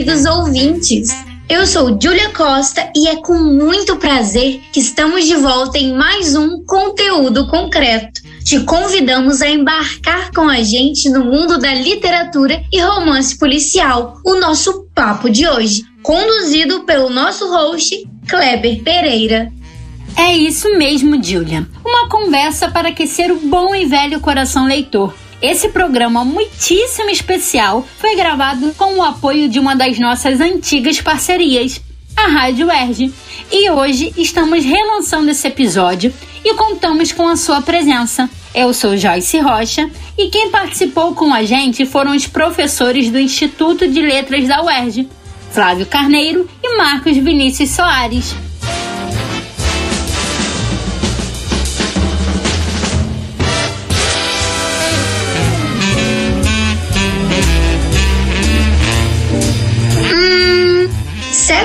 Queridos ouvintes! Eu sou Júlia Costa e é com muito prazer que estamos de volta em mais um conteúdo concreto. Te convidamos a embarcar com a gente no mundo da literatura e romance policial, o nosso papo de hoje, conduzido pelo nosso host, Kleber Pereira. É isso mesmo, Julia. Uma conversa para aquecer o bom e velho coração leitor. Esse programa muitíssimo especial foi gravado com o apoio de uma das nossas antigas parcerias, a Rádio Erge. E hoje estamos relançando esse episódio e contamos com a sua presença. Eu sou Joyce Rocha e quem participou com a gente foram os professores do Instituto de Letras da UERJ, Flávio Carneiro e Marcos Vinícius Soares.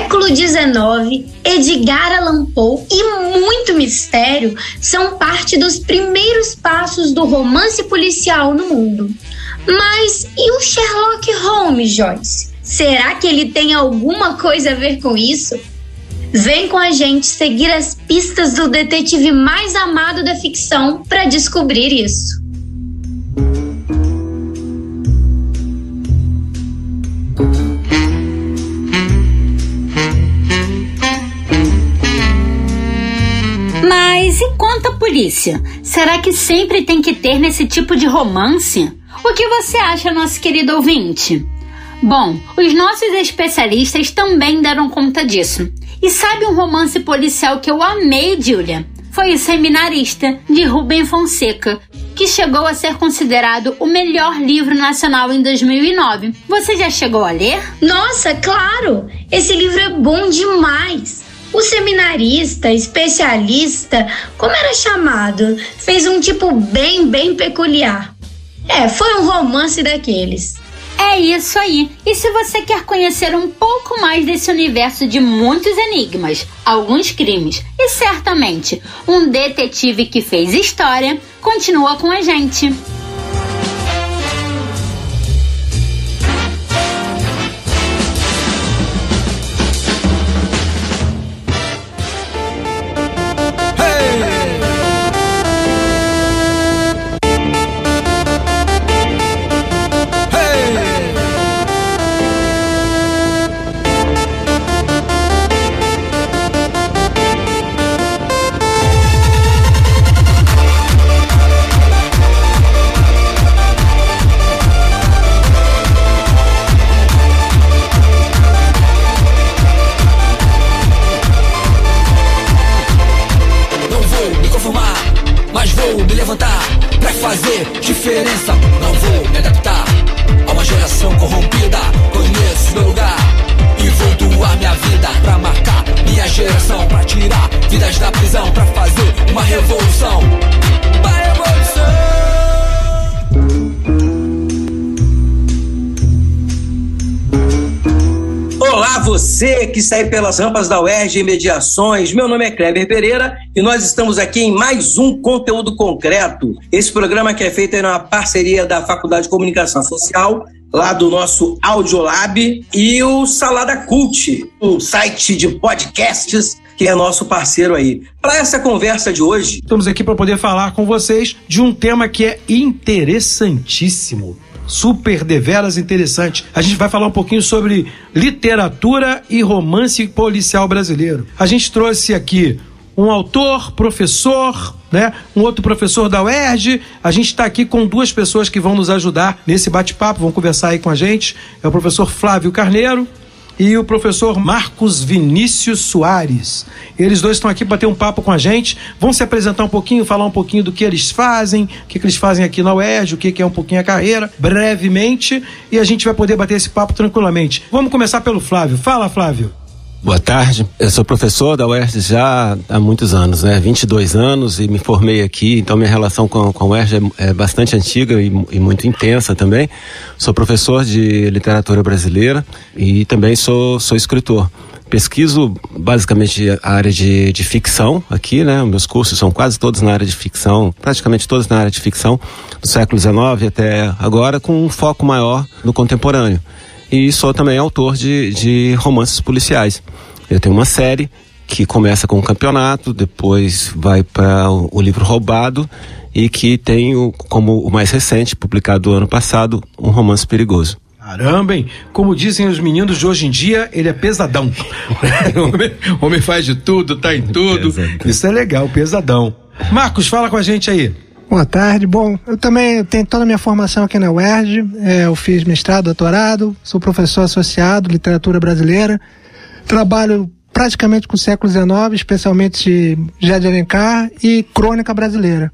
Século XIX, Edgar Allan Poe e muito mistério são parte dos primeiros passos do romance policial no mundo. Mas e o Sherlock Holmes, Joyce? Será que ele tem alguma coisa a ver com isso? Vem com a gente seguir as pistas do detetive mais amado da ficção para descobrir isso. Polícia? Será que sempre tem que ter nesse tipo de romance? O que você acha, nosso querido ouvinte? Bom, os nossos especialistas também deram conta disso. E sabe um romance policial que eu amei, Julia? Foi O Seminarista, de Rubem Fonseca, que chegou a ser considerado o melhor livro nacional em 2009. Você já chegou a ler? Nossa, claro! Esse livro é bom demais! O seminarista, especialista, como era chamado, fez um tipo bem, bem peculiar. É, foi um romance daqueles. É isso aí. E se você quer conhecer um pouco mais desse universo de muitos enigmas, alguns crimes e certamente um detetive que fez história, continua com a gente. Que aí pelas rampas da UERJ e Mediações. Meu nome é Kleber Pereira e nós estamos aqui em mais um conteúdo concreto. Esse programa que é feito aí numa parceria da Faculdade de Comunicação Social, lá do nosso Audiolab, e o Salada Cult, o site de podcasts que é nosso parceiro aí. Para essa conversa de hoje, Estamos aqui para poder falar com vocês de um tema que é interessantíssimo. Super deveras interessante. A gente vai falar um pouquinho sobre literatura e romance policial brasileiro. A gente trouxe aqui um autor, professor, né? Um outro professor da UERJ. A gente está aqui com duas pessoas que vão nos ajudar nesse bate-papo, vão conversar aí com a gente. É o professor Flávio Carneiro e o professor Marcos Vinícius Soares. Eles dois estão aqui para ter um papo com a gente. Vão se apresentar um pouquinho, falar um pouquinho do que eles fazem, o que, que eles fazem aqui na UERJ, o que, que é um pouquinho a carreira, brevemente, e a gente vai poder bater esse papo tranquilamente. Vamos começar pelo Flávio. Fala, Flávio. Boa tarde. Eu sou professor da UERJ já há muitos anos, né? 22 anos e me formei aqui, então minha relação com, com a UERJ é, é bastante antiga e, e, muito intensa também. Sou professor de literatura brasileira e também sou, sou escritor. Pesquiso basicamente a área de, de ficção aqui, né? Meus cursos são quase todos na área de ficção, praticamente todos na área de ficção, do século XIX até agora, com um foco maior no contemporâneo e sou também autor de, de romances policiais. Eu tenho uma série que começa com um campeonato, depois vai para o, o, livro Roubado e que tem o, como o mais recente, publicado ano passado, um romance perigoso. Caramba, hein? Como dizem os meninos de hoje em dia, ele é pesadão. o homem, homem faz de tudo, tá em tudo. Pesadão. Isso é legal, pesadão. Marcos, fala com a gente aí. Boa tarde. Bom, eu também tenho toda a minha formação aqui na UERJ. É, eu fiz mestrado, doutorado, sou professor associado, literatura brasileira. Trabalho praticamente com o século XIX, especialmente José de Alencar e crônica brasileira.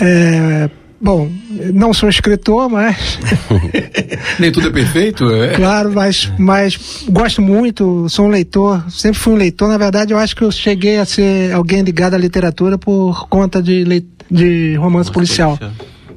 É, bom, não sou escritor, mas. Nem tudo é perfeito, é? Claro, mas, mas gosto muito, sou um leitor, sempre fui um leitor. Na verdade, eu acho que eu cheguei a ser alguém ligado à literatura por conta de leitura de romance policial.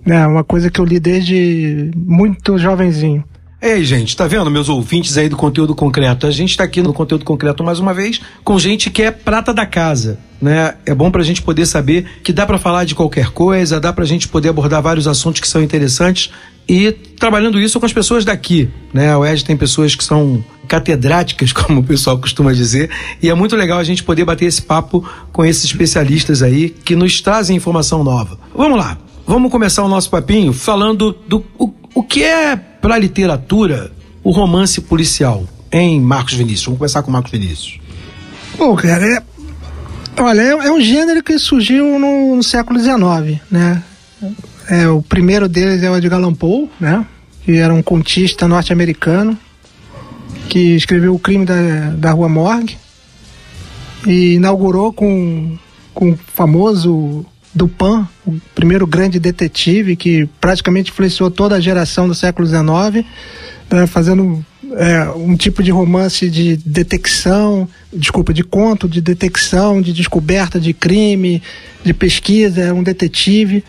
É uma coisa que eu li desde muito jovenzinho. Ei, gente, tá vendo, meus ouvintes aí do conteúdo concreto? A gente tá aqui no conteúdo concreto mais uma vez com gente que é prata da casa, né? É bom pra gente poder saber que dá para falar de qualquer coisa, dá pra gente poder abordar vários assuntos que são interessantes e trabalhando isso com as pessoas daqui, né? O Ed tem pessoas que são catedráticas, como o pessoal costuma dizer, e é muito legal a gente poder bater esse papo com esses especialistas aí que nos trazem informação nova. Vamos lá, vamos começar o nosso papinho falando do o, o que é para a literatura o romance policial, em Marcos Vinícius. Vamos começar com Marcos Vinícius. Bom, cara, é, olha, é, é, um gênero que surgiu no, no século XIX, né? É, o primeiro deles é o Edgar Allan Poe, né? Que era um contista norte-americano que escreveu O Crime da, da Rua Morgue e inaugurou com, com o famoso Dupin, o primeiro grande detetive que praticamente influenciou toda a geração do século XIX, né, fazendo é, um tipo de romance de detecção, desculpa, de conto, de detecção, de descoberta de crime, de pesquisa, um detetive.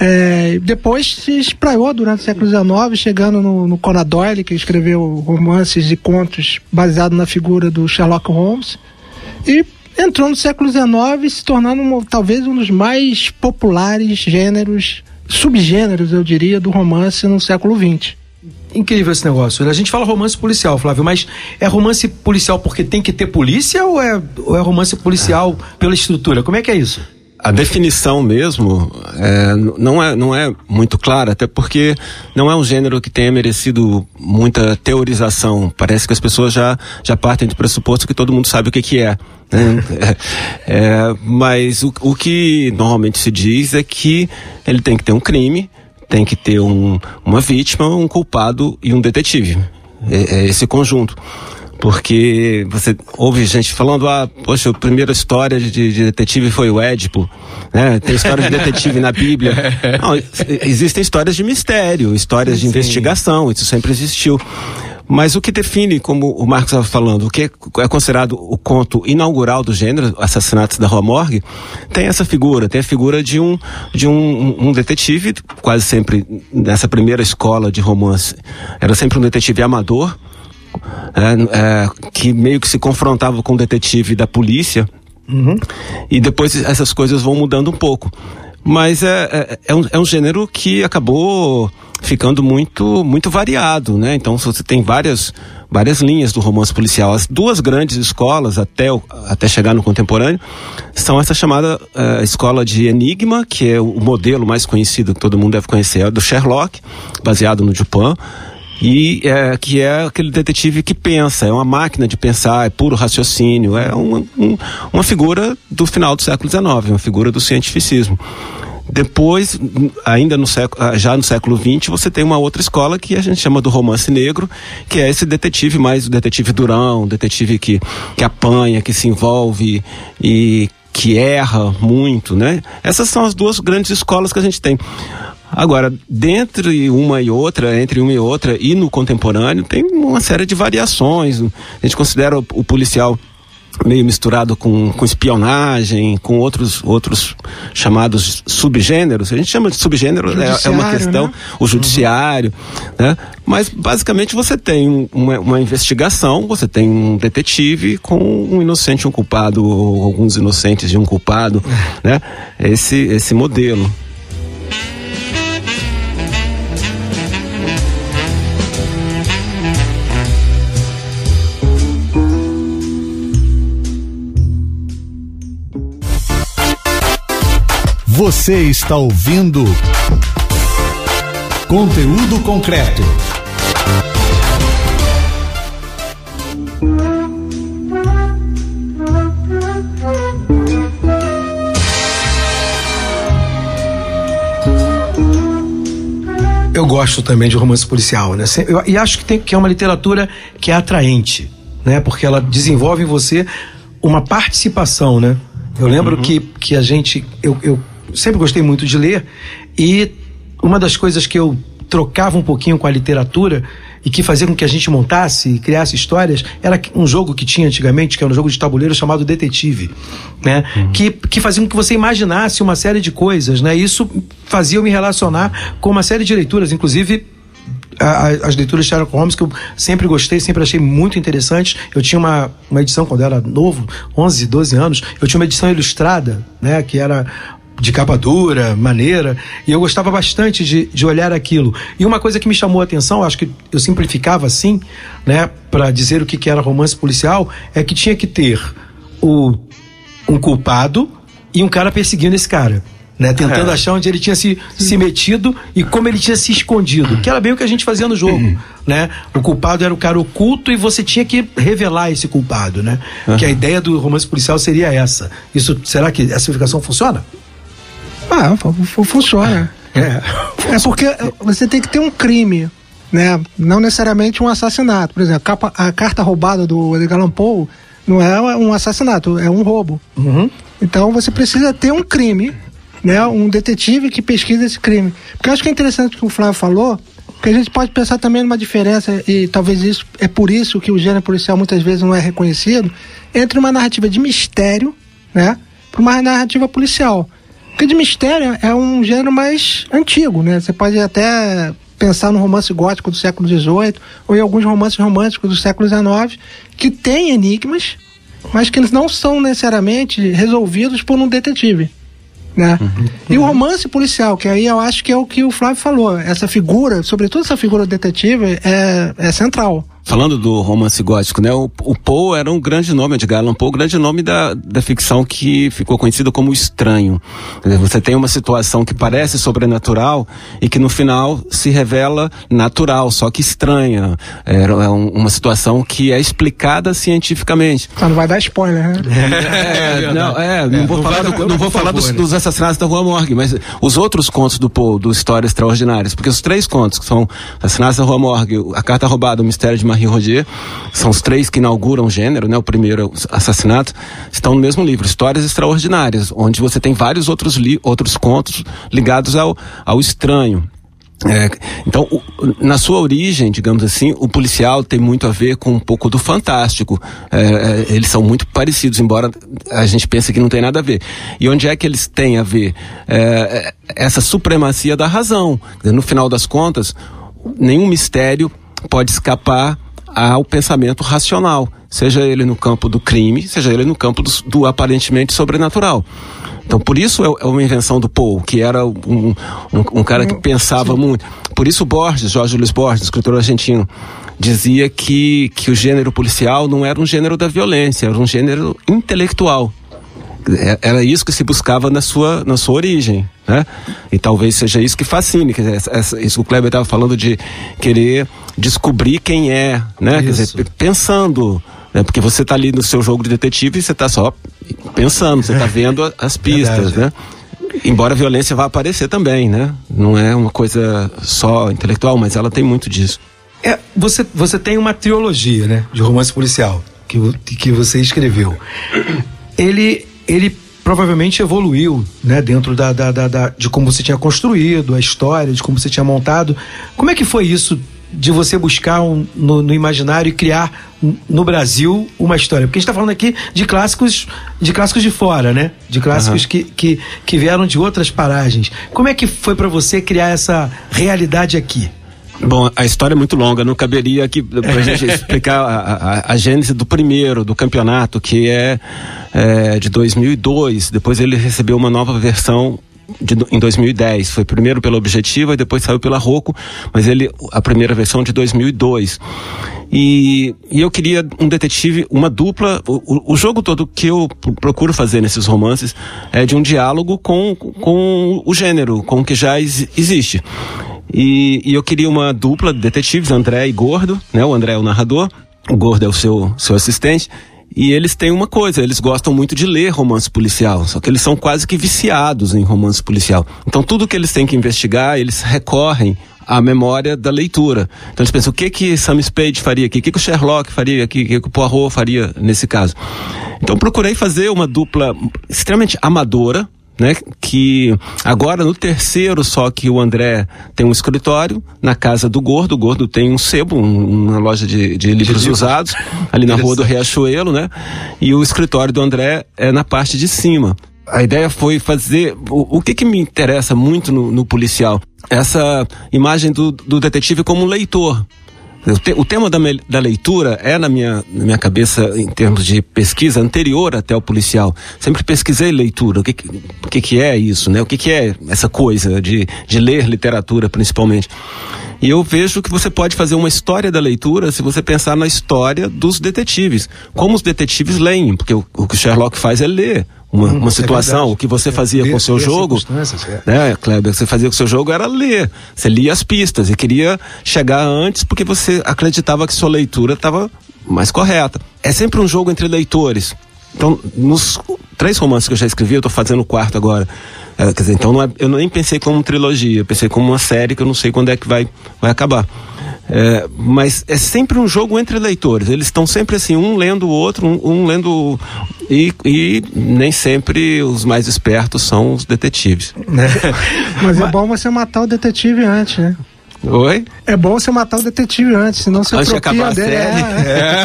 É, depois se espraiou durante o século XIX, chegando no, no Conan Doyle, que escreveu romances e contos baseados na figura do Sherlock Holmes. E entrou no século XIX se tornando talvez um dos mais populares gêneros, subgêneros, eu diria, do romance no século XX. Incrível esse negócio. A gente fala romance policial, Flávio, mas é romance policial porque tem que ter polícia ou é, ou é romance policial pela estrutura? Como é que é isso? A definição mesmo é, não, é, não é muito clara, até porque não é um gênero que tenha merecido muita teorização. Parece que as pessoas já, já partem do pressuposto que todo mundo sabe o que, que é. Né? é, é mas o, o que normalmente se diz é que ele tem que ter um crime, tem que ter um, uma vítima, um culpado e um detetive. É, é esse conjunto porque você ouve gente falando, ah, poxa, a primeira história de, de detetive foi o Édipo, né? Tem história de detetive na Bíblia. Não, existem histórias de mistério, histórias de Sim. investigação, isso sempre existiu. Mas o que define, como o Marcos estava falando, o que é considerado o conto inaugural do gênero, Assassinatos da Rua Morgue, tem essa figura, tem a figura de um, de um, um detetive, quase sempre nessa primeira escola de romance, era sempre um detetive amador, é, é, que meio que se confrontava com o detetive da polícia. Uhum. E depois essas coisas vão mudando um pouco. Mas é, é, é, um, é um gênero que acabou ficando muito muito variado, né? Então você tem várias várias linhas do romance policial. As duas grandes escolas até até chegar no contemporâneo são essa chamada uh, escola de Enigma, que é o modelo mais conhecido que todo mundo deve conhecer, é do Sherlock, baseado no Dupin e é, que é aquele detetive que pensa, é uma máquina de pensar, é puro raciocínio, é uma, um, uma figura do final do século XIX, uma figura do cientificismo. Depois, ainda no século, ah, já no século XX, você tem uma outra escola que a gente chama do romance negro, que é esse detetive mais o detetive durão, detetive que, que apanha, que se envolve e que erra muito, né? Essas são as duas grandes escolas que a gente tem. Agora, dentre uma e outra, entre uma e outra, e no contemporâneo, tem uma série de variações. A gente considera o, o policial meio misturado com, com espionagem, com outros, outros chamados subgêneros. A gente chama de subgênero, é, é, uma questão, né? o judiciário, uhum. né? Mas basicamente você tem uma, uma, investigação, você tem um detetive com um inocente e um culpado, ou alguns inocentes e um culpado, né? Esse, esse modelo. Você está ouvindo conteúdo concreto. Eu gosto também de romance policial, né? Eu, e acho que, tem, que é uma literatura que é atraente, né? Porque ela desenvolve em você uma participação, né? Eu lembro uhum. que, que a gente. Eu, eu sempre gostei muito de ler e uma das coisas que eu trocava um pouquinho com a literatura e que fazia com que a gente montasse e criasse histórias era um jogo que tinha antigamente, que era um jogo de tabuleiro chamado Detetive, né? Uhum. Que, que fazia com que você imaginasse uma série de coisas, né? Isso fazia eu me relacionar com uma série de leituras, inclusive as leituras de Sherlock Holmes que eu sempre gostei, sempre achei muito interessantes. Eu tinha uma, uma edição quando eu era novo, 11, 12 anos, eu tinha uma edição ilustrada, né, que era de capa dura, maneira, e eu gostava bastante de, de olhar aquilo. E uma coisa que me chamou a atenção, acho que eu simplificava assim, né, para dizer o que, que era romance policial, é que tinha que ter o, um culpado e um cara perseguindo esse cara. Né, tentando é. achar onde ele tinha se, se metido e como ele tinha se escondido. Que era bem o que a gente fazia no jogo. Uhum. Né? O culpado era o cara oculto e você tinha que revelar esse culpado. Né? Uhum. Que a ideia do romance policial seria essa. Isso, será que essa explicação funciona? Ah, funciona. É. é porque você tem que ter um crime, né? Não necessariamente um assassinato. Por exemplo, a carta roubada do Edgar Allan Poe não é um assassinato, é um roubo. Uhum. Então você precisa ter um crime, né? Um detetive que pesquisa esse crime. Porque eu acho que é interessante o que o Flávio falou, porque a gente pode pensar também numa diferença, e talvez isso é por isso que o gênero policial muitas vezes não é reconhecido, entre uma narrativa de mistério, né? Para uma narrativa policial. Porque de mistério é um gênero mais antigo, né? Você pode até pensar no romance gótico do século XVIII ou em alguns romances românticos do século XIX que têm enigmas, mas que eles não são necessariamente resolvidos por um detetive. Né? Uhum. E o romance policial, que aí eu acho que é o que o Flávio falou, essa figura, sobretudo essa figura detetive, é, é central falando do romance gótico, né? O, o Poe era um grande nome, Edgar Allan Poe, grande nome da, da ficção que ficou conhecido como estranho. Você tem uma situação que parece sobrenatural e que no final se revela natural, só que estranha. É, é um, uma situação que é explicada cientificamente. Só não vai dar spoiler, né? É, é não, é, não vou falar, do, não vou falar dos, dos, assassinatos da Rua Morgue, mas os outros contos do Poe, do Histórias Extraordinárias, porque os três contos que são Assassinatos da Rua Morgue, A Carta Roubada, O Mistério de Marie Rodier, são os três que inauguram o gênero, né? O primeiro é assassinato, estão no mesmo livro, Histórias Extraordinárias, onde você tem vários outros, li outros contos ligados ao, ao estranho. É, então, o, na sua origem, digamos assim, o policial tem muito a ver com um pouco do fantástico. É, é, eles são muito parecidos, embora a gente pense que não tem nada a ver. E onde é que eles têm a ver? É, é, essa supremacia da razão. No final das contas, nenhum mistério pode escapar ao pensamento racional, seja ele no campo do crime, seja ele no campo do, do aparentemente sobrenatural. Então, por isso é, é uma invenção do Poe, que era um, um, um cara que pensava Sim. muito. Por isso Borges, Jorge Luiz Borges, escritor argentino, dizia que, que o gênero policial não era um gênero da violência, era um gênero intelectual. É, era isso que se buscava na sua, na sua origem, né? E talvez seja isso que fascine, quer dizer, essa, isso que o Kleber estava falando de querer descobrir quem é, né? Dizer, pensando, né? Porque você está ali no seu jogo de detetive e você está só pensando, você está vendo as pistas, Verdade. né? Embora a violência vá aparecer também, né? Não é uma coisa só intelectual, mas ela tem muito disso. É, você, você tem uma trilogia, né? De romance policial que, que você escreveu. Ele, ele provavelmente evoluiu, né? Dentro da, da, da, da, de como você tinha construído a história, de como você tinha montado. Como é que foi isso de você buscar um, no, no, imaginário e criar no Brasil uma história. Porque a gente está falando aqui de clássicos de clássicos de fora, né? De clássicos uhum. que, que, que vieram de outras paragens. Como é que foi para você criar essa realidade aqui? Bom, a história é muito longa, não caberia aqui pra gente explicar a, a, a, gênese do primeiro, do campeonato, que é, é de 2002. Depois ele recebeu uma nova versão de, em 2010. Foi primeiro pela Objetiva e depois saiu pela Rocco, mas ele a primeira versão de 2002. E, e eu queria um detetive, uma dupla. O, o, jogo todo que eu procuro fazer nesses romances é de um diálogo com, com o gênero, com o que já existe. E, e eu queria uma dupla de detetives, André e Gordo, né? O André é o narrador, o Gordo é o seu, seu assistente. E eles têm uma coisa, eles gostam muito de ler romance policial, só que eles são quase que viciados em romance policial. Então tudo que eles têm que investigar, eles recorrem à memória da leitura. Então eles pensam, o que que Sam Spade faria aqui? O que que o Sherlock faria aqui? O que que o Poirot faria nesse caso? Então procurei fazer uma dupla extremamente amadora, né? Que agora no terceiro só que o André tem um escritório na casa do Gordo. O Gordo tem um sebo, um, uma loja de, de livros de usados ali na rua do Riachuelo, né? E o escritório do André é na parte de cima. A ideia foi fazer o, o que, que me interessa muito no, no policial, essa imagem do, do detetive como um leitor, o, tema da, da, leitura é na minha, na minha cabeça, em termos de pesquisa, anterior até o policial. Sempre pesquisei leitura. O que, que, que é isso, né? O que, que é essa coisa de, de ler literatura, principalmente? E eu vejo que você pode fazer uma história da leitura se você pensar na história dos detetives. Como os detetives leem, porque o, o que o Sherlock faz é ler uma, hum, uma é situação. É o que você fazia ler, com o seu jogo, é. né, Kleber? Você fazia com o seu jogo era ler. Você lia as pistas e queria chegar antes porque você acreditava que sua leitura estava mais correta. É sempre um jogo entre leitores. Então, nos três romances que eu já escrevi, eu estou fazendo o quarto agora. É, quer dizer, então é, eu nem pensei como trilogia, eu pensei como uma série que eu não sei quando é que vai, vai acabar. É, mas é sempre um jogo entre leitores. Eles estão sempre assim, um lendo o outro, um, um lendo. E, e, nem sempre os mais espertos são os detetives. mas é bom você matar o detetive antes, né? Oi? É bom você matar o detetive antes, senão você antes apropria dele. É,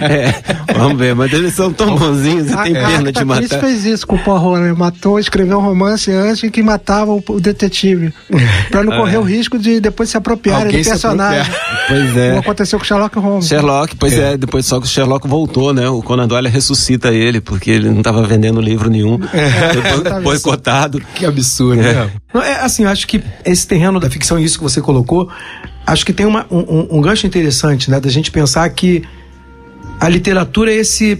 é. é. Vamos ver, mas eles são tão bonzinhos e tem pena de matar. A fez isso com o Poirot, né? Matou, escreveu um romance antes que matava o, o detetive. pra não correr é. o risco de depois se apropriar do personagem. Pois é. Como aconteceu com Sherlock Holmes. Sherlock, pois é. é. depois só que o Sherlock voltou, né? O Conan Doyle ressuscita ele, porque ele não estava vendendo livro nenhum. É. Boicotado. Que absurdo, é. né? É assim, eu acho que esse terreno da ficção, isso que você colocou, acho que tem uma, um, um gancho interessante, né? Da gente pensar que a literatura é esse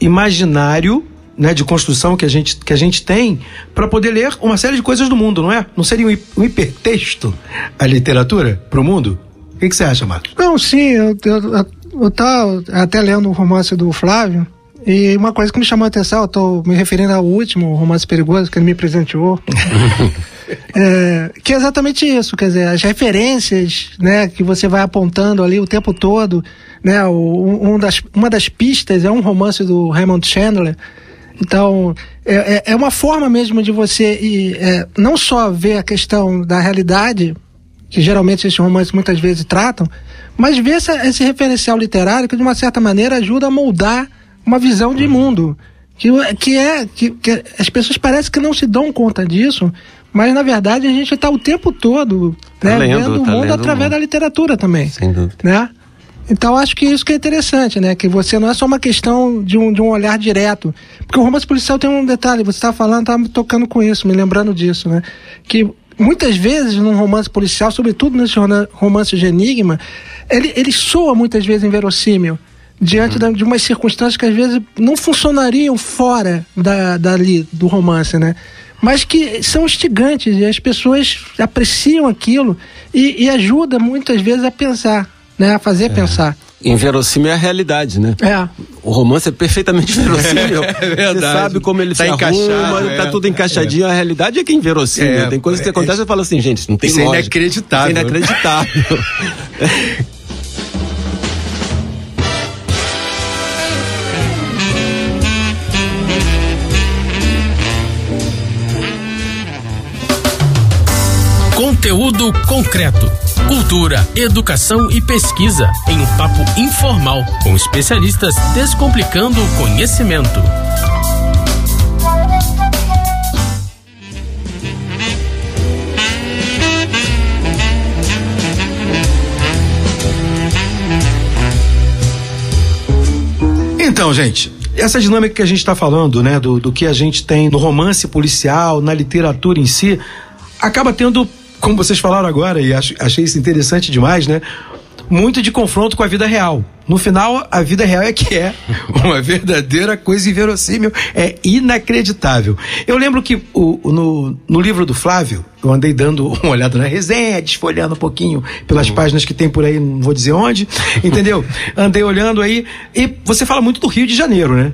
imaginário né, de construção que a gente, que a gente tem para poder ler uma série de coisas do mundo, não é? Não seria um, hipertexto a literatura para o mundo? O que, que, você acha, Marcos? Não, sim, eu, eu, eu, eu tava até lendo o um romance do Flávio, e uma coisa que me chamou a atenção, eu tô me referindo ao último romance perigoso que ele me presenteou. é, que é exatamente isso, quer dizer, as referências, né, que você vai apontando ali o tempo todo, né, o, um das, uma das pistas é um romance do Raymond Chandler. Então, é, é, é uma forma mesmo de você é, não só ver a questão da realidade, que geralmente esses romances muitas vezes tratam, mas ver essa, esse referencial literário que de uma certa maneira ajuda a moldar uma visão de mundo. Que, que é que, que as pessoas parecem que não se dão conta disso, mas na verdade a gente está o tempo todo tá né, lendo, vendo tá o mundo através da literatura também. Sem dúvida. Né? Então acho que isso que é interessante, né? Que você não é só uma questão de um, de um olhar direto. Porque o romance policial tem um detalhe, você está falando, está me tocando com isso, me lembrando disso, né? Que muitas vezes num romance policial, sobretudo nesse romance de enigma, ele, ele soa muitas vezes inverossímil diante uhum. de umas circunstâncias que às vezes não funcionariam fora da, dali do romance, né? Mas que são instigantes e as pessoas apreciam aquilo e, e ajuda muitas vezes a pensar, né? A fazer é. pensar. inverossímil é a realidade, né? É. O romance é perfeitamente verossímil. É verdade. Você sabe como ele Tá se encaixado, arruma, é. tá tudo encaixadinho. A realidade é que é inverossímil. É, tem coisas que é, acontecem e você fala assim, gente, não tem Isso é lógica. inacreditável. Isso é inacreditável. Conteúdo concreto. Cultura, educação e pesquisa em um papo informal com especialistas descomplicando o conhecimento. Então, gente, essa dinâmica que a gente está falando, né, do, do que a gente tem no romance policial, na literatura em si, acaba tendo, como vocês falaram agora, e acho- achei isso interessante demais, né? Muito de confronto com a vida real. No final, a vida real é que é uma verdadeira coisa inverossímil, é inacreditável. Eu lembro que o, no, no livro do Flávio, eu andei dando uma olhada na resenha, desfolhando um pouquinho pelas páginas que tem por aí, não vou dizer onde, entendeu? Andei olhando aí, e você fala muito do Rio de Janeiro, né?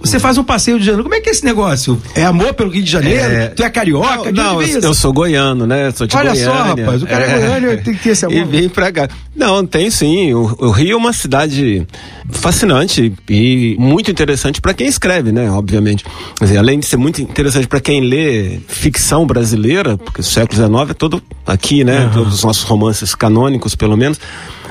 Você faz um passeio de janeiro. Como é que é esse negócio? É amor pelo Rio de Janeiro? É. Tu é carioca? Não, vem eu, eu sou goiano, né? Sou de Olha só, Goiânia. rapaz, o cara é goiano, tem que ter esse amor. E vim pra cá. Não, tem sim. O, o Rio é uma cidade fascinante e muito interessante para quem escreve, né? Obviamente. Quer dizer, além de ser muito interessante para quem lê ficção brasileira, porque o século XIX é todo aqui, né? Todos os nossos romances canônicos, pelo menos.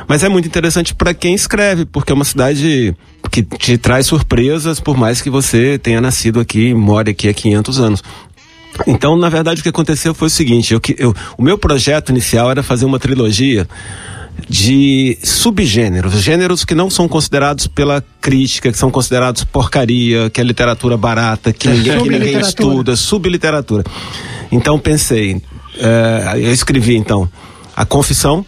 Mas é muito interessante para quem escreve, porque é uma cidade que te traz surpresas, por mais que você tenha nascido aqui, more aqui há 500 anos. Então, na verdade, o que aconteceu foi o seguinte: eu, eu- o meu projeto inicial era fazer uma trilogia de subgêneros, gêneros que não são considerados pela crítica, que são considerados porcaria, que é literatura barata, que ninguém, que ninguém estuda, subliteratura. Então pensei, eh, eu escrevi então a Confissão,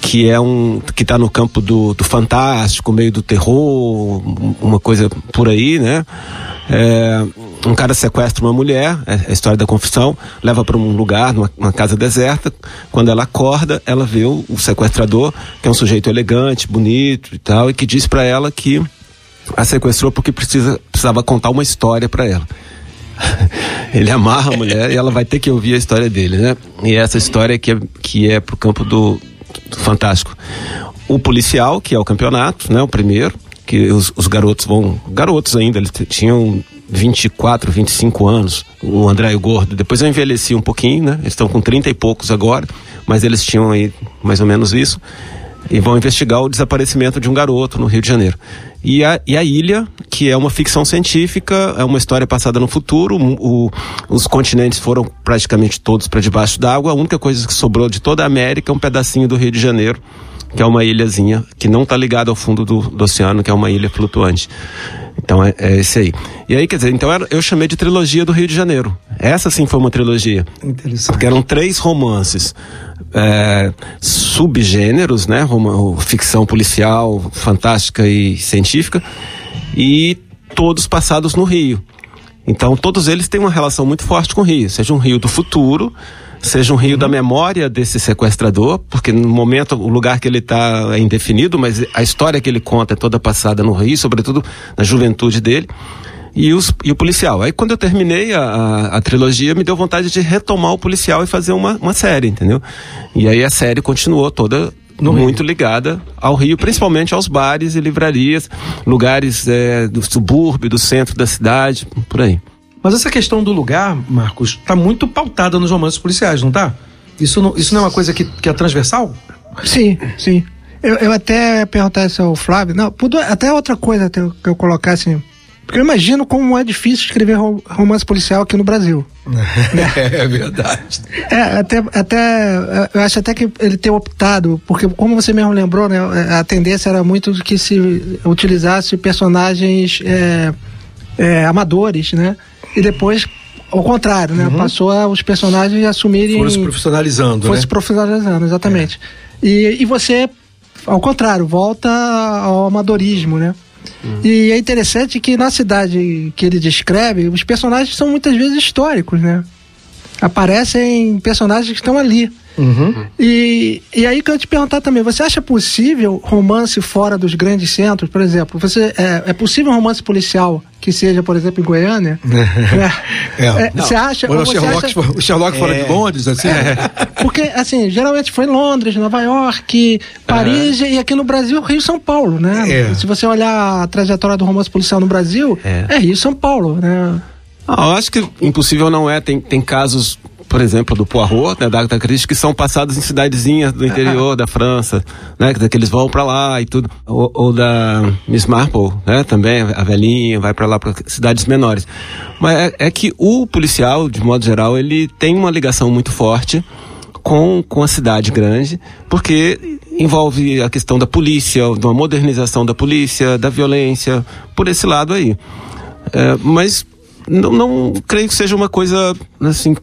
que é um que está no campo do, do fantástico, meio do terror, um- uma coisa por aí, né? É, um cara sequestra uma mulher, é a história da confissão, leva para um lugar, numa, casa deserta. Quando ela acorda, ela vê o, o sequestrador, que é um sujeito elegante, bonito e tal, e que diz para ela que a sequestrou porque precisa, precisava contar uma história para ela. Ele amarra a mulher e ela vai ter que ouvir a história dele, né? E essa história que é, que é pro campo do fantástico. O policial, que é o campeonato, né? O primeiro, que os, os garotos vão. Garotos ainda, eles tinham 24, 25 anos. O André e o Gordo. Depois eu envelheci um pouquinho, né? Eles estão com 30 e poucos agora, mas eles tinham aí mais ou menos isso e vão investigar o desaparecimento de um garoto no Rio de Janeiro. E a, e a Ilha, que é uma ficção científica, é uma história passada no futuro, o- os continentes foram praticamente todos para debaixo d'água, a única coisa que sobrou de toda a América é um pedacinho do Rio de Janeiro, que é uma ilhazinha, que não está ligada ao fundo do, do oceano, que é uma ilha flutuante. Então é, é esse aí. E aí, quer dizer, então era- eu chamei de trilogia do Rio de Janeiro. Essa sim foi uma trilogia. Interessante. Porque eram três romances. é, subgêneros, né? Ficção policial, fantástica e científica. E todos passados no Rio. Então todos eles têm uma relação muito forte com o Rio. Seja um Rio do futuro, seja um Rio da memória desse sequestrador, porque no momento o lugar que ele está é indefinido, mas a história que ele conta é toda passada no Rio, sobretudo na juventude dele e, os, e o policial. Aí quando eu terminei a, a, a trilogia, me deu vontade de retomar o policial e fazer uma, uma série, entendeu? E aí a série continuou toda muito ligada ao Rio, principalmente aos bares e livrarias, lugares é, do subúrbio, do centro da cidade, por aí. Mas essa questão do lugar, Marcos, tá muito pautada nos romances policiais, não tá? Isso não, isso não é uma coisa que, que é transversal? Sim, sim. Eu, eu até ia perguntar isso ao Flávio. Não, até outra coisa que eu colocasse. Porque eu imagino como é difícil escrever rom- romance policial aqui no Brasil. é verdade. É, até, até. Eu acho até que ele ter optado, porque como você mesmo lembrou, né, a tendência era muito que se utilizasse personagens é, é, amadores, né? E depois, ao contrário, né? Passou a, os personagens assumirem. Foram se profissionalizando, Foi né? se profissionalizando, exatamente. E, e você, ao contrário, volta ao amadorismo, né? E é interessante que na cidade que ele descreve, os personagens são muitas vezes históricos, né? Aparecem personagens que estão ali. Uhum. E, e aí que eu ia te perguntar também, você acha possível romance fora dos grandes centros? Por exemplo, você é, é possível um romance policial que seja, por exemplo, em Goiânia? É. É, você acha? Ou o Sherlock, acha- o Sherlock fora de Londres, assim? Porque, assim, geralmente foi em Londres, Nova York, Paris e aqui no Brasil, Rio e São Paulo, né? É. Se você olhar a trajetória do romance policial no Brasil, É. é, Rio e São Paulo, né? Ah, eu acho que impossível não é. Tem, tem casos, por exemplo, do Poirot, né, da Agatha Christie, que são passados em cidadezinhas do interior da França, né, que, eles vão pra lá e tudo. Ou, ou da Miss Marple, né, também, a velhinha, vai pra lá para cidades menores. Mas é, é que o policial, de modo geral, ele tem uma ligação muito forte com, com a cidade grande, porque envolve a questão da polícia, de uma modernização da polícia, da violência, por esse lado aí. É, mas não, não creio que seja uma coisa assim,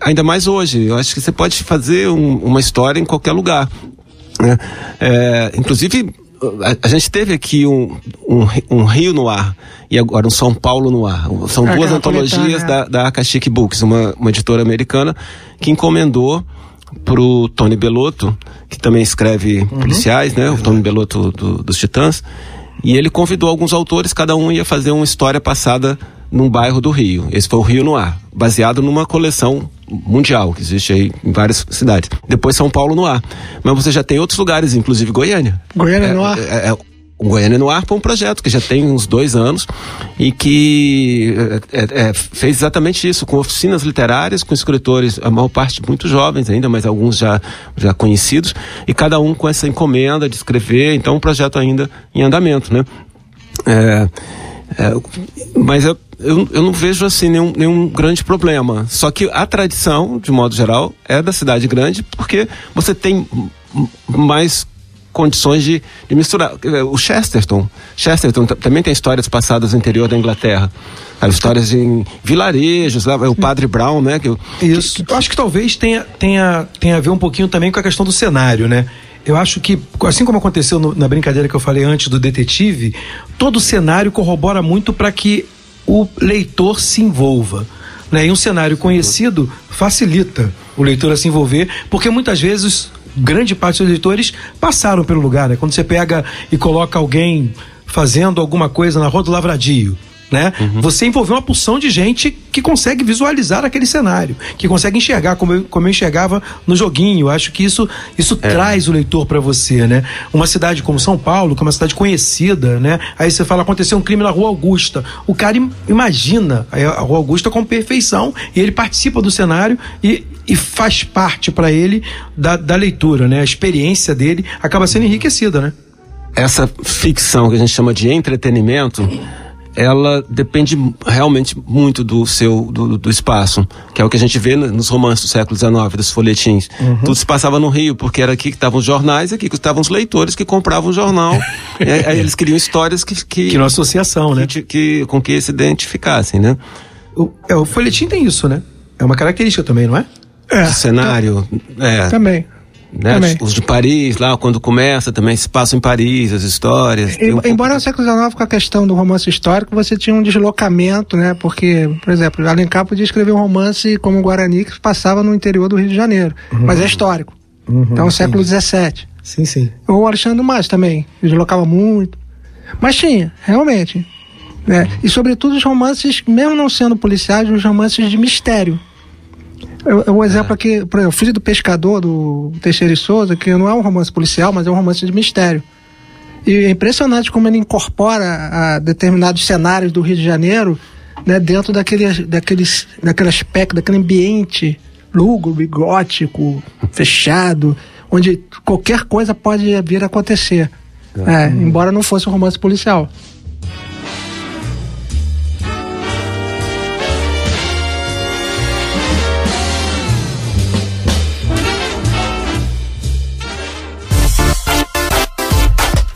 ainda mais hoje. Eu acho que você pode fazer um- uma história em qualquer lugar. né? É, inclusive, a, a gente teve aqui um, um, um Rio no ar e agora um São Paulo no ar. São É, duas antologias coletânea. da, da Akashic Books, uma, uma editora americana que encomendou pro Tony Bellotto, que também escreve policiais, né? O Tony Bellotto do- dos Titãs. E ele convidou alguns autores, cada um ia fazer uma história passada num bairro do Rio. Esse foi o Rio no Ar, baseado numa coleção mundial que existe aí em várias cidades. Depois São Paulo no Ar. Mas você já tem outros lugares, inclusive Goiânia. Goiânia no ar. É, é, o Goiânia no Ar foi um projeto que já tem uns dois anos e que é, é, é, fez exatamente isso, com oficinas literárias, com escritores, a maior parte muito jovens ainda, mas alguns já, já conhecidos, e cada um com essa encomenda de escrever, então um projeto ainda em andamento, né? É, é, mas eu, eu, eu não vejo assim nenhum, nenhum grande problema. Só que a tradição, de modo geral, é da cidade grande, porque você tem mais condições de, de misturar. O Chesterton, Chesterton também tem histórias passadas no interior da Inglaterra. As histórias em vilarejos, lá, o Padre Brown, né? Que, Isso. Eu acho que talvez tenha, tenha, tenha a ver um pouquinho também com a questão do cenário, né? Eu acho que, assim como aconteceu no- na brincadeira que eu falei antes do detetive, todo o cenário corrobora muito para que o leitor se envolva. Né? E um cenário conhecido facilita o leitor a se envolver, porque muitas vezes grande parte dos leitores passaram pelo lugar. Né? Quando você pega e coloca alguém fazendo alguma coisa na Rua do Lavradio, né? Você envolveu uma porção de gente que consegue visualizar aquele cenário, que consegue enxergar como eu, como eu enxergava no joguinho. Acho que isso, isso traz o leitor para você, né? Uma cidade como São Paulo, que é uma cidade conhecida, né? Aí você fala, aconteceu um crime na Rua Augusta. O cara im- imagina a a Rua Augusta com perfeição e ele participa do cenário e, e faz parte para ele da, da leitura, né? A experiência dele acaba sendo enriquecida, né? essa ficção que a gente chama de entretenimento, ela depende realmente muito do seu do, do espaço, que é o que a gente vê no- nos romances do século XIX, dos folhetins. Tudo se passava no Rio, porque era aqui que estavam os jornais, aqui que estavam os leitores que compravam o jornal. e aí, aí eles queriam histórias que que, Que uma associação, né? que, que- com que se identificassem, né? O, é, o folhetim tem isso, né? É uma característica também, não é? É, O cenário, é, também. Né? Os de Paris, lá quando começa, também se passam em Paris, as histórias. tem um Embora no século XIX, com a questão do romance histórico, você tinha um deslocamento, né? Porque, por exemplo, Alencar podia escrever um romance como o Guarani, que passava no interior do Rio de Janeiro, mas é histórico. então, século XVII. Sim, sim. Ou o Alexandre Dumas também, deslocava muito. Mas tinha, realmente. Né? E, sobretudo, os romances, mesmo não sendo policiais, os romances de mistério. Eu, eu, um exemplo aqui, por exemplo, Filho do Pescador, do Teixeira e Souza, que não é um romance policial, mas é um romance de mistério. E é impressionante como ele incorpora determinados cenários do Rio de Janeiro né, dentro daquele, daqueles, daquele aspecto, daquele ambiente lúgubre, gótico, fechado, onde qualquer coisa pode vir a acontecer. É, embora não fosse um romance policial.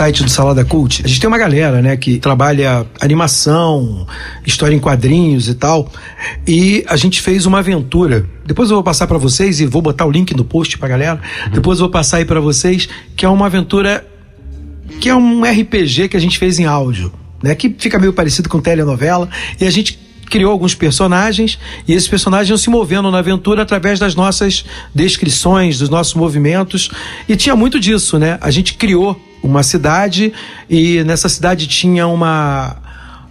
Site do Salada Cult, a gente tem uma galera, né, que trabalha animação, história em quadrinhos e tal. E a gente fez uma aventura. Depois eu vou passar para vocês e vou botar o link no post pra galera. Depois eu vou passar aí para vocês, que é uma aventura que é um RPG que a gente fez em áudio, né, que fica meio parecido com telenovela e a gente criou alguns personagens e esses personagens iam se movendo na aventura através das nossas descrições, dos nossos movimentos. E tinha muito disso, né? A gente criou uma cidade e nessa cidade tinha uma,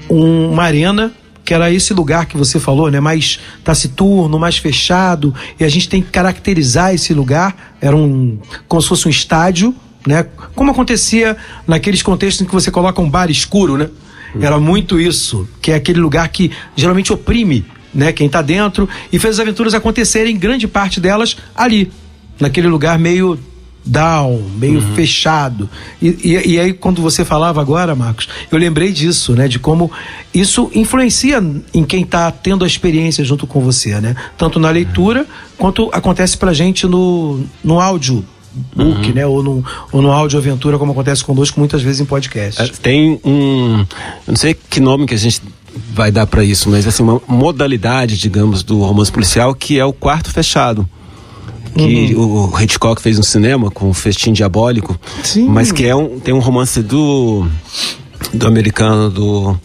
um- uma arena que era esse lugar que você falou, né? Mais taciturno, mais fechado, e a gente tem que caracterizar esse lugar. Era um como se fosse um estádio, né? Como acontecia naqueles contextos em que você coloca um bar escuro, né? Era muito isso, que é aquele lugar que geralmente oprime, né? Quem tá dentro e fez as aventuras acontecerem, grande parte delas ali, naquele lugar meio down, meio fechado. E, e, e aí, quando você falava agora, Marcos, eu lembrei disso, né? De como isso influencia em quem está tendo a experiência junto com você, né? Tanto na leitura, quanto acontece pra gente no, no áudio. Book, né? Ou no, ou no áudio aventura, como acontece conosco muitas vezes em podcast. É, Tem um. Eu não sei que nome que a gente vai dar pra isso, mas assim, uma modalidade, digamos, do romance policial que é o quarto fechado. Que o Hitchcock fez no cinema com o Festim Diabólico. Sim. Mas que é um, tem um romance do, do americano do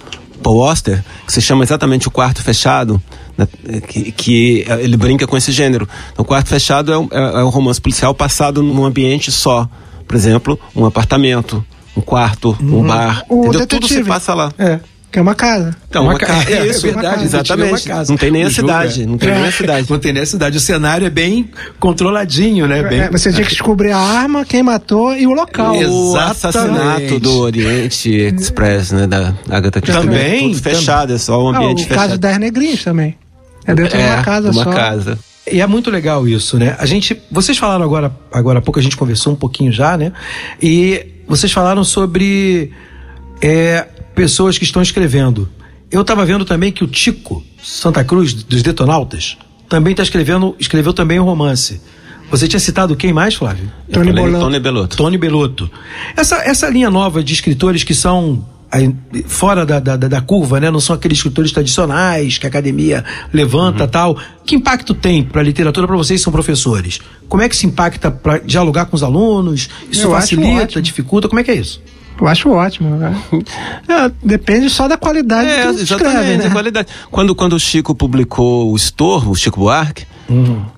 Paul Auster, que se chama exatamente O Quarto Fechado. né, Que, que ele brinca com esse gênero. Então, o quarto fechado é um, é, é um romance policial passado num ambiente só. Por exemplo, um apartamento, um quarto, um bar. O entendeu? Tudo se detetive. passa lá. É. Que é uma casa. Então, Uma uma ca- casa. é, isso, é verdade, exatamente. Detetive é uma casa. Não tem nem O a cidade. é- Não tem nem a cidade. Não tem nem a cidade. O cenário é bem controladinho, né? Bem... É, você tinha que descobrir a arma, quem matou e o local. O Exatamente. assassinato do Oriente Express, né? Da Agatha Christie. Também, Tudo fechado, é só um Ah, ambiente o fechado. caso das negrinhas também. É dentro de é, uma casa uma só. casa. E é muito legal isso, né? A gente, vocês falaram agora, agora há pouco a gente conversou um pouquinho já, né? E vocês falaram sobre é, pessoas que estão escrevendo. Eu estava vendo também que o Tico Santa Cruz dos Detonautas também está escrevendo, escreveu também um romance. Você tinha citado quem mais, Flávio? Tony. Tony Belotto. Tony Belotto. Essa, essa linha nova de escritores que são aí, fora da, da, da- curva, né? Não são aqueles escritores tradicionais que a academia levanta tal. Que impacto tem para a literatura para vocês que são professores? Como é que se impacta para dialogar com os alunos? Isso Eu facilita, dificulta? Como é que é isso? Eu acho ótimo. Né? É, depende só da qualidade É, do que exatamente, escreve, a né? qualidade. Quando, quando o Chico publicou o Estorvo, o Chico Buarque,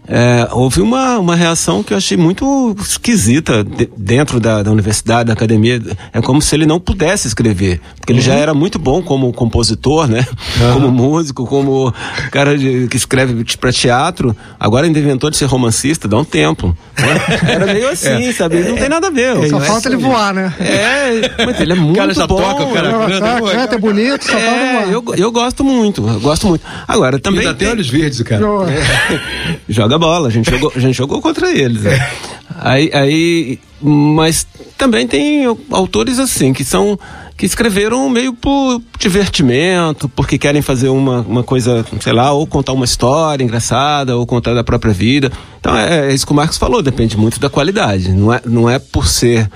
é, houve uma, uma reação que eu achei muito esquisita de- dentro da, da universidade, da academia. É como se ele não pudesse escrever. Porque ele já era muito bom como compositor, né? Como músico, como cara de- que escreve para teatro. Agora ainda inventou de ser romancista, dá um tempo. né? Era meio assim, sabe? Não tem nada a ver. Só É, falta ele voar, né? É, mas ele é muito cara já bom. toca, o cara né? canta, Canta, canta, é bonito, só falta É, voar. eu, eu gosto muito, eu gosto muito. Agora, também. Ainda tem tem- olhos verdes, o cara. Eu- Joga bola, a gente jogou, a gente jogou contra eles. né? Aí, aí, mas também tem autores assim, que são. que escreveram meio por divertimento, porque querem fazer uma, uma coisa, sei lá, ou contar uma história engraçada, ou contar da própria vida. Então é, é isso que o Marcos falou, depende muito da qualidade. Não é, não é por ser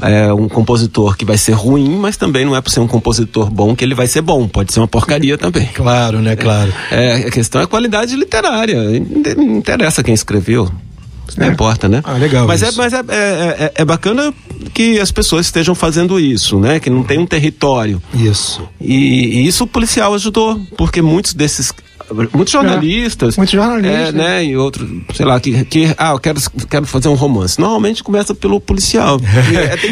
é, um compositor que vai ser ruim, mas também não é por ser um compositor bom que ele vai ser bom. Pode ser uma porcaria também. Claro, né? Claro. É, a questão é a qualidade literária. Não interessa quem escreveu. Isso não importa, né? Ah, legal Mas, é, isso. mas é, é, é- é bacana que as pessoas estejam fazendo isso, né? Que não tem um território. Isso. E, e isso o policial ajudou, porque muitos desses. Muitos jornalistas. Muitos jornalistas. É, né? E outros, sei lá, que, que. Ah, eu quero, quero fazer um romance. Normalmente começa pelo policial.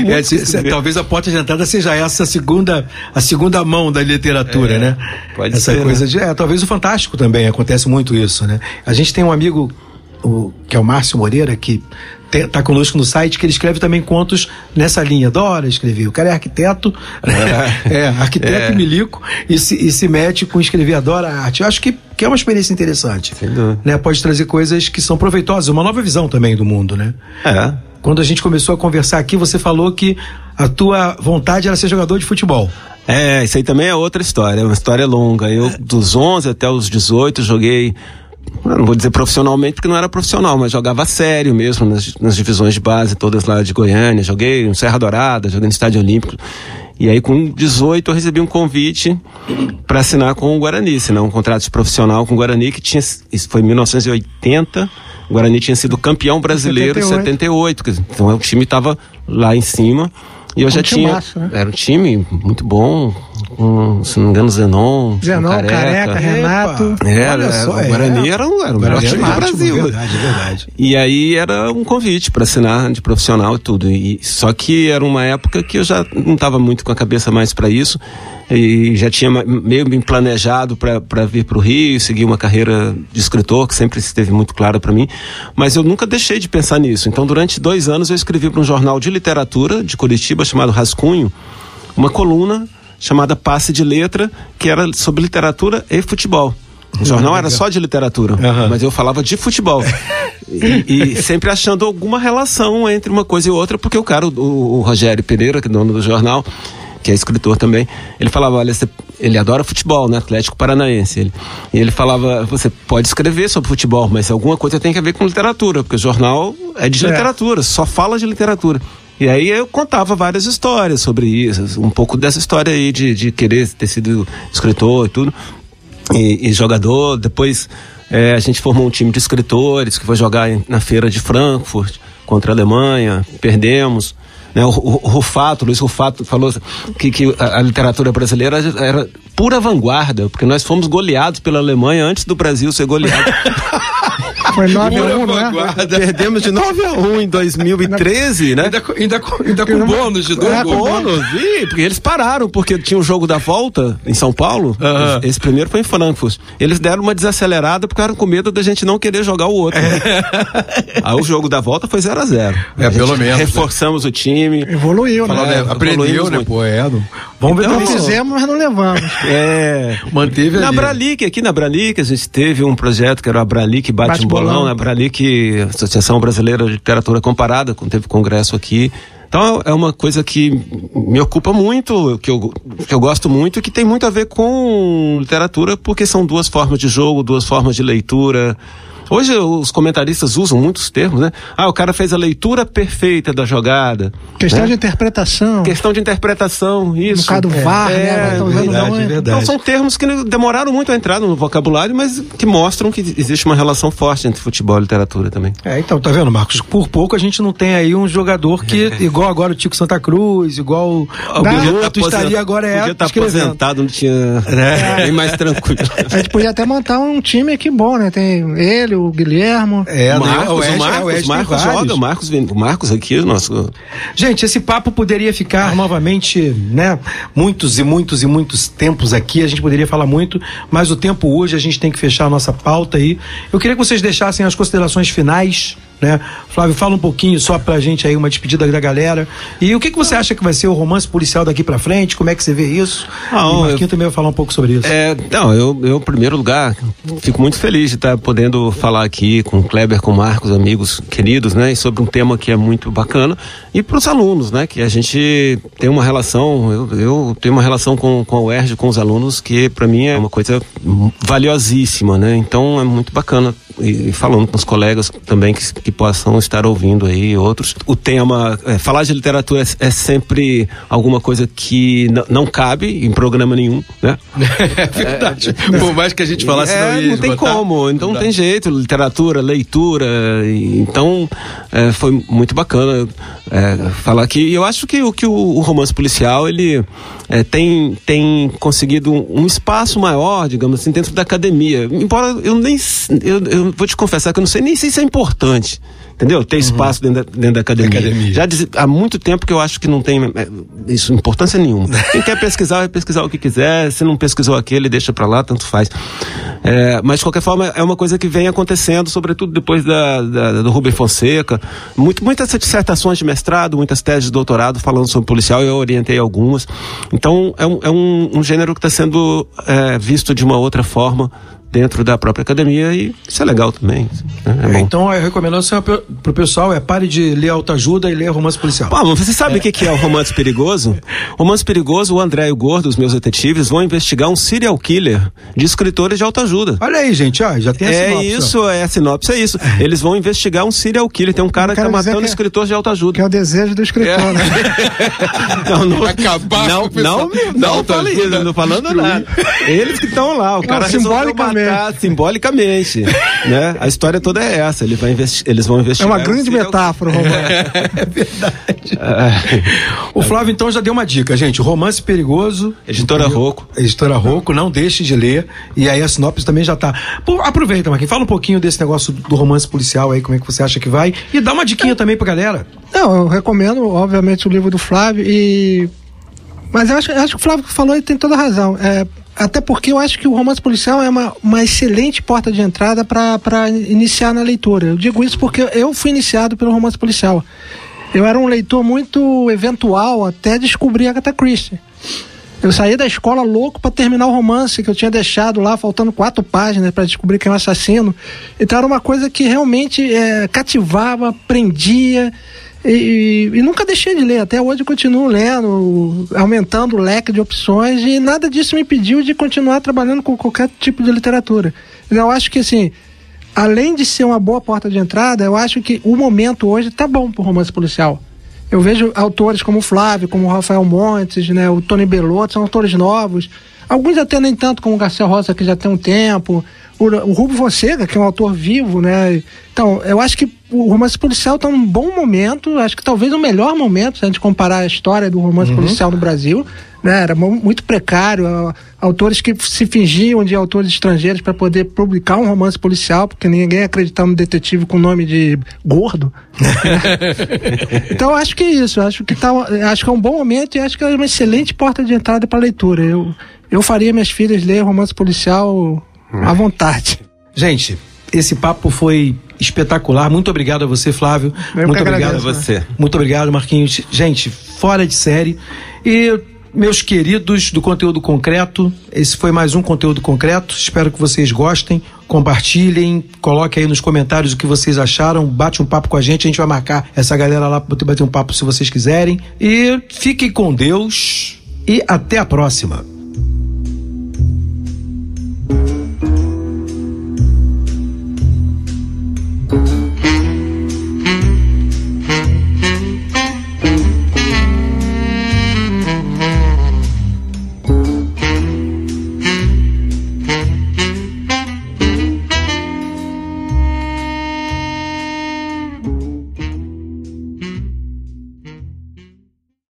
É, É, se- escrever. talvez a porta de entrada seja essa segunda, a segunda mão da literatura, É, né? pode essa ser, coisa né? de. É, talvez o Fantástico também acontece muito isso, né? A gente tem um amigo, o, que é o Márcio Moreira, que te- tá conosco no site, que ele escreve também contos nessa linha. Adora escrever. O cara é arquiteto, é, arquiteto e milico, e se, e se mete com escrever, adora arte. Eu acho que, que é uma experiência interessante. Sem dúvida. Né? Pode trazer coisas que são proveitosas, uma nova visão também do mundo, né? É. Quando a gente começou a conversar aqui, você falou que a tua vontade era ser jogador de futebol. É, isso aí também é outra história, é uma história longa. Eu, dos 11 até os 18, joguei não vou dizer profissionalmente porque não era profissional, mas jogava sério mesmo nas, nas divisões de base, todas lá de Goiânia. Joguei no Serra Dourada, joguei no Estádio Olímpico. E aí, com 18, eu recebi um convite para assinar com o Guarani, assinar um contrato de profissional com o Guarani, que tinha. Isso foi em 1980. O Guarani tinha sido campeão brasileiro em 78. 78 então o time estava lá em cima. E eu um já tinha. Massa, né? Era um time muito bom, com, se não me engano, Zenon. Zenon, Careca, Careca Renato. Era, só, o Guarani era, era, era o melhor time do Brasil. Verdade, verdade. E aí era um convite para assinar de profissional e tudo. E, só que era uma época que eu já não estava muito com a cabeça mais para isso e já tinha meio bem planejado para vir para o Rio, seguir uma carreira de escritor que sempre esteve muito clara para mim, mas eu nunca deixei de pensar nisso. Então, durante dois anos eu escrevi para um jornal de literatura de Curitiba chamado Rascunho, uma coluna chamada Passe de Letra, que era sobre literatura e futebol. O jornal era só de literatura, uhum. mas eu falava de futebol. e, e, sempre achando alguma relação entre uma coisa e outra, porque o cara, o, o Rogério Pereira, que é dono do jornal, que é escritor também, ele falava, olha, você, ele adora futebol, né? Atlético Paranaense. Ele, e ele falava, você pode escrever sobre futebol, mas alguma coisa tem que ver com literatura, porque o jornal é de é. literatura, só fala de literatura. E aí eu contava várias histórias sobre isso, um pouco dessa história aí de, de querer ter sido escritor e tudo, e, e jogador. Depois é, a gente formou um time de escritores que foi jogar na feira de Frankfurt contra a Alemanha, perdemos. Né? O, o, Rufato, Luiz Rufato falou que, que a, literatura brasileira era pura vanguarda, porque nós fomos goleados pela Alemanha antes do Brasil ser goleado. Foi 9 a 1, né? Perdemos de 9 a 1 em 2013, né? Ainda, ainda, ainda com bônus de dois é, bônus, e, porque eles pararam, porque tinha o jogo da volta em São Paulo. Esse primeiro foi em Frankfurt. Eles deram uma desacelerada porque eram com medo da gente não querer jogar o outro. É. Aí o jogo da volta foi 0 a 0 É, pelo menos. Reforçamos né? o time. Evoluiu, né? É, aprendeu, né? Pô, é. Vamos ver então, o que fizemos, mas não levamos. É. Manteve Na Bralic, aqui na Bralic, a gente teve um projeto que era a Bralic Bate, Bate um Bolão, a Bralic, Associação Brasileira de Literatura Comparada, teve congresso aqui. Então é uma coisa que me ocupa muito, que eu, que eu gosto muito, que tem muito a ver com literatura, porque são duas formas de jogo, duas formas de leitura. Hoje os comentaristas usam muitos termos, né? Ah, o cara fez a leitura perfeita da jogada. Questão né? de interpretação. Questão de interpretação, isso. No caso do VAR, né? é, né? Verdade, não, é. verdade. Então são termos que demoraram muito a entrar no vocabulário, mas que mostram que existe uma relação forte entre futebol e literatura também. É, então, tá vendo, Marcos? Por pouco a gente não tem aí um jogador que, é. igual agora o Tico Santa Cruz, igual o outro tá estaria agora é. Podia estar tá aposentado, não tinha. É. Bem mais tranquilo. A gente podia até montar um time aqui bom, né? Tem ele, o Guilhermo. É, o Marcos, o, Ed, o Marcos, o, Marcos joga, o Marcos, o Marcos aqui, nosso. Gente, esse papo poderia ficar novamente, né? Muitos e muitos e muitos tempos aqui, a gente poderia falar muito, mas o tempo hoje a gente tem que fechar a nossa pauta aí. Eu queria que vocês deixassem as considerações finais né? Flávio, fala um pouquinho só pra gente aí, uma despedida da galera. E o que, que você acha que vai ser o romance policial daqui pra frente? Como é que você vê isso? Ah, o Marquinho eu, também vai falar um pouco sobre isso. É, não, eu, eu, em primeiro lugar, fico muito feliz de estar podendo falar aqui com o Kleber, com o Marcos, amigos queridos, né? E sobre um tema que é muito bacana. E pros alunos, né? Que a gente tem uma relação, eu, eu tenho uma relação com, com a UERJ, com os alunos, que para mim é uma coisa valiosíssima, né? Então é muito bacana e falando com os colegas também que, que possam estar ouvindo aí outros. O tema, é, falar de literatura é, é sempre alguma coisa que não cabe em programa nenhum, né? É verdade. É, Por mais que a gente falasse é, não, não tem como, então não tem jeito, literatura, leitura, e, então é, foi muito bacana é, falar aqui. E eu acho que, que o, o romance policial, ele é, tem, tem conseguido um, espaço maior, digamos assim, dentro da academia. Embora eu nem. Eu, eu vou te confessar que eu não sei nem se isso é importante entendeu? Ter uhum. espaço dentro da, dentro da academia. academia. Já diz, há muito tempo que eu acho que não tem é, isso importância nenhuma. Quem quer pesquisar, vai pesquisar o que quiser. Se não pesquisou aquele, deixa para lá, tanto faz. É, mas de qualquer forma é uma coisa que vem acontecendo, sobretudo depois da, da do Rubem Fonseca. Muito, muitas dissertações de mestrado, muitas teses de doutorado falando sobre policial. Eu orientei algumas. Então é um, é um, um gênero que está sendo é, visto de uma outra forma dentro da própria academia e isso é legal também. né? É bom. Então a recomendação é pro pro pessoal é pare de ler autoajuda e ler romance policial. Pô, mas você sabe o que, que é o romance perigoso? Romance perigoso, o André e o Gordo, os meus detetives, vão investigar um serial killer de escritores de autoajuda. Olha aí, gente, ó, já tem a É sinopse, ó. isso, é a sinopse, é isso. Eles vão investigar um serial killer. Tem um cara que tá matando que é- escritores de autoajuda. Que é o desejo do escritor, né? Não, não, Acabar não, com o pessoal não, da não, autoajuda. falei isso, não tô falando nada. Eles que estão lá, o cara resolveu simbolicamente. Matar simbolicamente, né? A história toda é essa, ele vai eles vão É investigar. uma um grande metáfora, o romance. O Flávio então já deu uma dica, gente. Romance perigoso. Editora Rocco. Editora Rocco, não deixe de ler. E aí a sinopse também já tá. Pô, aproveita, Marquinhos. Fala um pouquinho desse negócio do romance policial aí, como é que você acha que vai. E dá uma diquinha também pra galera. Não, eu recomendo, obviamente, o livro do Flávio e. Mas eu acho, eu acho que o Flávio que falou ele tem toda a razão. É, até porque eu acho que o romance policial é uma, uma excelente porta de entrada para iniciar na leitura. Eu digo isso porque eu fui iniciado pelo romance policial. Eu era um leitor muito eventual até descobrir Agatha Christie. Eu saí da escola louco para terminar o romance que eu tinha deixado lá, faltando quatro páginas para descobrir quem é o assassino. Então era uma coisa que realmente é, cativava, prendia. E, e- nunca deixei de ler, até hoje continuo lendo, aumentando o leque de opções, e nada disso me impediu de continuar trabalhando com qualquer tipo de literatura. Eu acho que, assim, além de ser uma boa porta de entrada, eu acho que o momento hoje tá bom pro romance policial. Eu vejo autores como o Flávio, como o Rafael Montes, né, o Tony Bellotto, são autores novos. Alguns até nem tanto, como o Garcia Rosa, que já tem um tempo. O, o Rubio Fonseca, que é um autor vivo, né? Então, eu acho que o romance policial está num bom momento, acho que talvez o melhor momento, se a gente comparar a história do romance policial no Brasil. Né? Era mu- muito precário, autores que se fingiam de autores estrangeiros para poder publicar um romance policial, porque ninguém acreditava no detetive com o nome de gordo. Então eu acho que é isso, acho que tá, acho que é um bom momento e acho que é uma excelente porta de entrada para leitura. Eu, eu faria minhas filhas ler romance policial à vontade. Gente, esse papo foi espetacular. Muito obrigado a você, Flávio. Eu Muito obrigado a você. Muito obrigado, Marquinhos. Gente, fora de série. E meus queridos do conteúdo concreto, esse foi mais um conteúdo concreto. Espero que vocês gostem, compartilhem, coloquem aí nos comentários o que vocês acharam, bate um papo com a gente, a gente vai marcar essa galera lá para bater um papo se vocês quiserem. E fiquem com Deus e até a próxima.